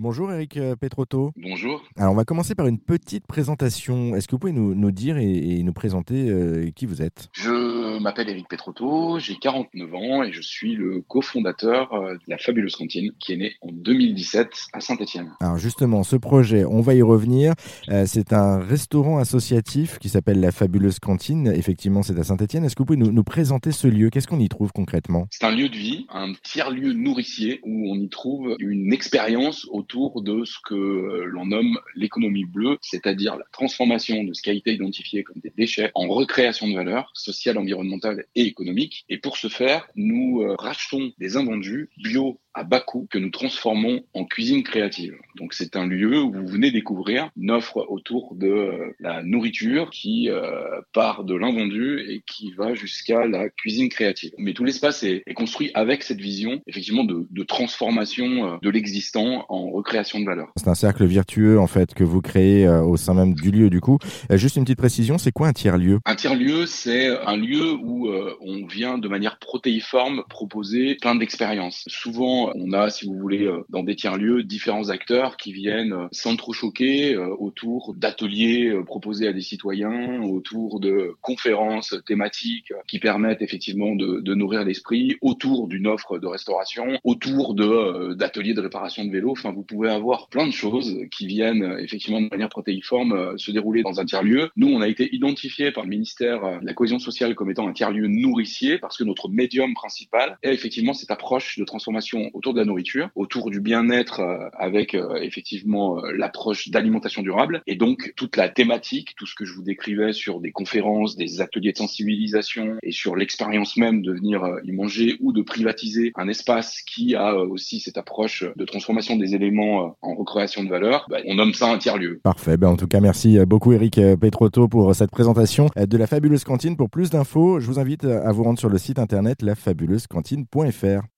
Bonjour Eric euh, Petrotto. Bonjour. Alors on va commencer par une petite présentation. Est-ce que vous pouvez nous, nous dire et, et nous présenter euh, qui vous êtes? Je m'appelle Eric Petrotto, j'ai 49 ans et je suis le cofondateur euh, de la Fabuleuse Cantine qui est née en 2017 à Saint-Etienne. Alors justement, ce projet, on va y revenir. Euh, c'est un restaurant associatif qui s'appelle la Fabuleuse Cantine. Effectivement, c'est à Saint-Etienne. Est-ce que vous pouvez nous, nous présenter ce lieu? Qu'est-ce qu'on y trouve concrètement? C'est un lieu de vie, un tiers-lieu nourricier où on y trouve une expérience autour de ce que euh, l'on nomme l'économie bleue, c'est-à-dire la transformation de ce qui a été identifié comme des déchets en recréation de valeur sociale, environnementale et économique. Et pour ce faire, nous euh, rachetons des invendus bio à bas coût que nous transformons en cuisine créative. Donc c'est un lieu où vous venez découvrir une offre autour de euh, la nourriture qui euh, part de l'invendu et qui va jusqu'à la cuisine créative. Mais tout l'espace est, est, construit avec cette vision effectivement de, de transformation euh, de l'existant en recréation de valeur. C'est un cercle vertueux en fait que vous créez euh, au sein même du lieu du coup. Euh, juste une petite précision, c'est quoi un tiers-lieu? Un tiers-lieu, c'est un lieu où euh, on vient de manière protéiforme proposer plein d'expériences. Souvent on a, si vous voulez, euh, dans des tiers-lieux, différents acteurs qui viennent euh, sans trop choquer euh, autour d'ateliers proposés à des citoyens, autour de conférences thématiques qui permettent effectivement de, de nourrir l'esprit, autour d'une offre de restauration, autour de d'ateliers de réparation de vélos. Enfin, vous pouvez avoir plein de choses qui viennent effectivement de manière protéiforme se dérouler dans un tiers-lieu. Nous, on a été identifié par le ministère de la cohésion sociale comme étant un tiers-lieu nourricier parce que notre médium principal est effectivement cette approche de transformation autour de la nourriture, autour du bien-être euh, avec euh, effectivement euh, l'approche d'alimentation durable et donc toute la thématique, tout ce que je vous décrivais sur des conférences, des ateliers de sensibilisation et sur l'expérience même de venir y manger ou de privatiser un espace qui a aussi cette approche de transformation des éléments en recréation de valeur, bah, on nomme ça un tiers-lieu. Parfait. Ben, en tout cas, merci beaucoup Eric Petrotto pour cette présentation de la fabuleuse cantine. Pour plus d'infos, je vous invite à vous rendre sur le site internet lafabuleuseCantine.fr.